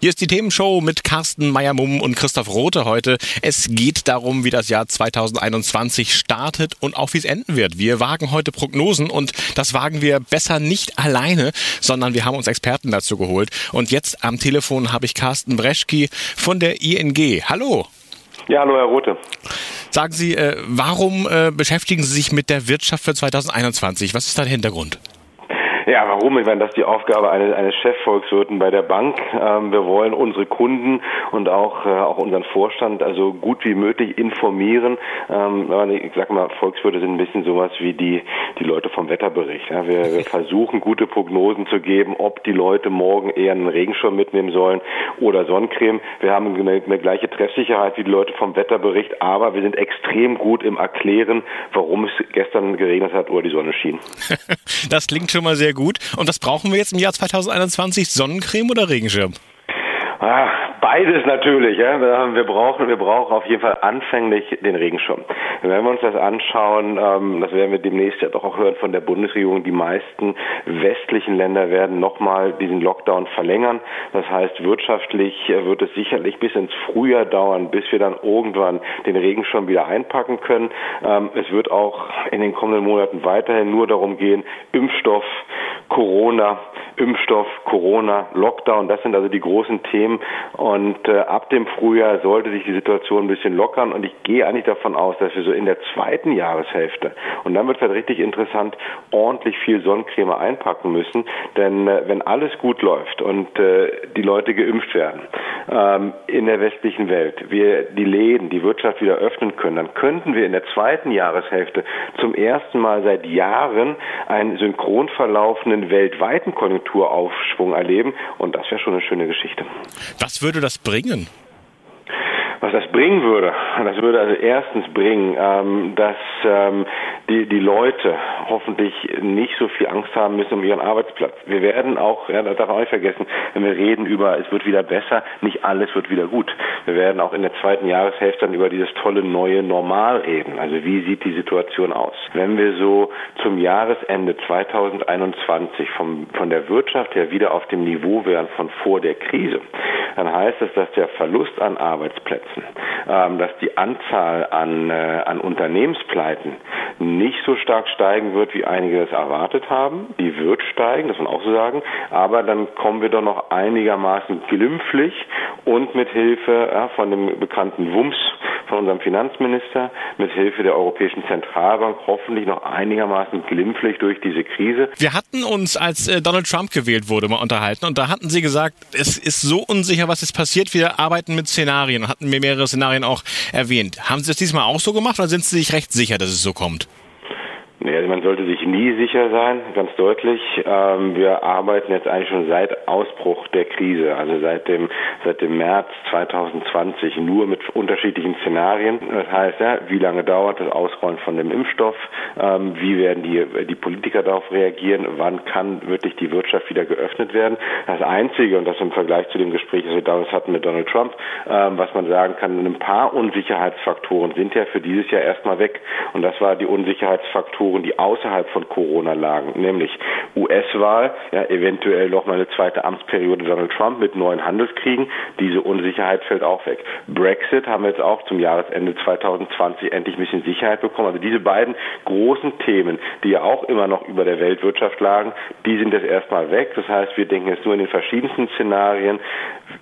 Hier ist die Themenshow mit Carsten Meyer-Mumm und Christoph Rote heute. Es geht darum, wie das Jahr 2021 startet und auch wie es enden wird. Wir wagen heute Prognosen und das wagen wir besser nicht alleine, sondern wir haben uns Experten dazu geholt. Und jetzt am Telefon habe ich Carsten Breschki von der ING. Hallo. Ja, hallo Herr Rote. Sagen Sie, äh, warum äh, beschäftigen Sie sich mit der Wirtschaft für 2021? Was ist da der Hintergrund? Ja, warum? Ich meine, das ist die Aufgabe eines, eines Chefvolkswirten bei der Bank. Ähm, wir wollen unsere Kunden und auch, äh, auch unseren Vorstand also gut wie möglich informieren. Ähm, ich sag mal, Volkswirte sind ein bisschen sowas wie die, die Leute vom Wetterbericht. Ja. Wir, wir versuchen, gute Prognosen zu geben, ob die Leute morgen eher einen Regenschirm mitnehmen sollen oder Sonnencreme. Wir haben eine, eine gleiche Treffsicherheit wie die Leute vom Wetterbericht, aber wir sind extrem gut im Erklären, warum es gestern geregnet hat oder die Sonne schien. das klingt schon mal sehr gut gut. Und was brauchen wir jetzt im Jahr 2021? Sonnencreme oder Regenschirm? Ah, beides natürlich. Ja. Wir brauchen, wir brauchen auf jeden Fall anfänglich den Regenschirm. Wenn wir uns das anschauen, ähm, das werden wir demnächst ja doch auch hören von der Bundesregierung, die meisten westlichen Länder werden nochmal diesen Lockdown verlängern. Das heißt, wirtschaftlich wird es sicherlich bis ins Frühjahr dauern, bis wir dann irgendwann den Regenschirm wieder einpacken können. Ähm, es wird auch in den kommenden Monaten weiterhin nur darum gehen, Impfstoff, Corona, Impfstoff, Corona, Lockdown, das sind also die großen Themen. Und äh, ab dem Frühjahr sollte sich die Situation ein bisschen lockern. Und ich gehe eigentlich davon aus, dass wir so in der zweiten Jahreshälfte, und dann wird es halt richtig interessant, ordentlich viel Sonnencreme einpacken müssen. Denn äh, wenn alles gut läuft und äh, die Leute geimpft werden ähm, in der westlichen Welt, wir die Läden, die Wirtschaft wieder öffnen können, dann könnten wir in der zweiten Jahreshälfte zum ersten Mal seit Jahren einen synchron verlaufenden weltweiten Konjunktur Konjunkturaufschwung erleben. Und das wäre schon eine schöne Geschichte. Was würde das bringen? Was das bringen würde, das würde also erstens bringen, ähm, dass ähm, die, die Leute hoffentlich nicht so viel Angst haben müssen um ihren Arbeitsplatz. Wir werden auch, ja, das darf man nicht vergessen, wenn wir reden über, es wird wieder besser, nicht alles wird wieder gut. Wir werden auch in der zweiten Jahreshälfte dann über dieses tolle neue Normal reden. Also wie sieht die Situation aus? Wenn wir so zum Jahresende 2021 vom, von der Wirtschaft her wieder auf dem Niveau wären von vor der Krise, dann heißt es, dass der Verlust an Arbeitsplätzen, ähm, dass die Anzahl an, äh, an Unternehmenspleiten nicht so stark steigen wird, wie einige es erwartet haben. Die wird steigen, das muss man auch so sagen, aber dann kommen wir doch noch einigermaßen glimpflich und mit Hilfe ja, von dem bekannten WUMS von unserem Finanzminister, mit Hilfe der Europäischen Zentralbank hoffentlich noch einigermaßen glimpflich durch diese Krise. Wir hatten uns, als äh, Donald Trump gewählt wurde, mal unterhalten und da hatten Sie gesagt, es ist so unsicher, was jetzt passiert. Wir arbeiten mit Szenarien und hatten mir mehrere Szenarien auch erwähnt. Haben Sie das diesmal auch so gemacht oder sind Sie sich recht sicher, dass es so kommt? Nee, also man sollte sich nie sicher sein, ganz deutlich. Ähm, wir arbeiten jetzt eigentlich schon seit Ausbruch der Krise, also seit dem, seit dem März 2020 nur mit unterschiedlichen Szenarien. Das heißt, ja, wie lange dauert das Ausrollen von dem Impfstoff? Ähm, wie werden die, die Politiker darauf reagieren? Wann kann wirklich die Wirtschaft wieder geöffnet werden? Das Einzige, und das im Vergleich zu dem Gespräch, das wir damals hatten mit Donald Trump, ähm, was man sagen kann, ein paar Unsicherheitsfaktoren sind ja für dieses Jahr erstmal weg. Und das war die Unsicherheitsfaktoren, Faktoren, die außerhalb von Corona lagen, nämlich US-Wahl, ja, eventuell noch mal eine zweite Amtsperiode Donald Trump mit neuen Handelskriegen. Diese Unsicherheit fällt auch weg. Brexit haben wir jetzt auch zum Jahresende 2020 endlich ein bisschen Sicherheit bekommen. Also diese beiden großen Themen, die ja auch immer noch über der Weltwirtschaft lagen, die sind jetzt erstmal weg. Das heißt, wir denken jetzt nur in den verschiedensten Szenarien,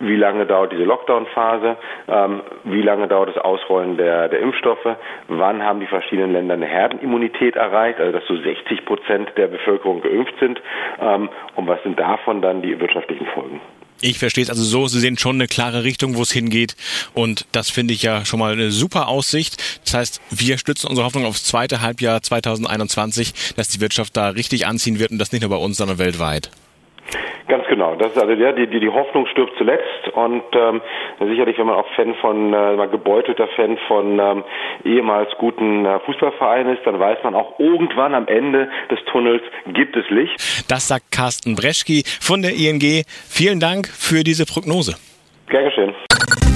wie lange dauert diese Lockdown-Phase, ähm, wie lange dauert das Ausrollen der, der Impfstoffe, wann haben die verschiedenen Länder eine Herdenimmunität erreicht, also dass so 60 Prozent der Bevölkerung geimpft sind ähm, und was sind davon dann die wirtschaftlichen Folgen. Ich verstehe es also so, Sie sehen schon eine klare Richtung, wo es hingeht. Und das finde ich ja schon mal eine super Aussicht. Das heißt, wir stützen unsere Hoffnung aufs zweite Halbjahr 2021, dass die Wirtschaft da richtig anziehen wird und das nicht nur bei uns, sondern weltweit. Ganz genau. Das ist also ja, die, die, die Hoffnung stirbt zuletzt und ähm, sicherlich, wenn man auch Fan von, äh, gebeutelter Fan von ähm, ehemals guten äh, Fußballvereinen ist, dann weiß man auch irgendwann am Ende des Tunnels gibt es Licht. Das sagt Carsten Breschki von der ING. Vielen Dank für diese Prognose. Gern geschehen.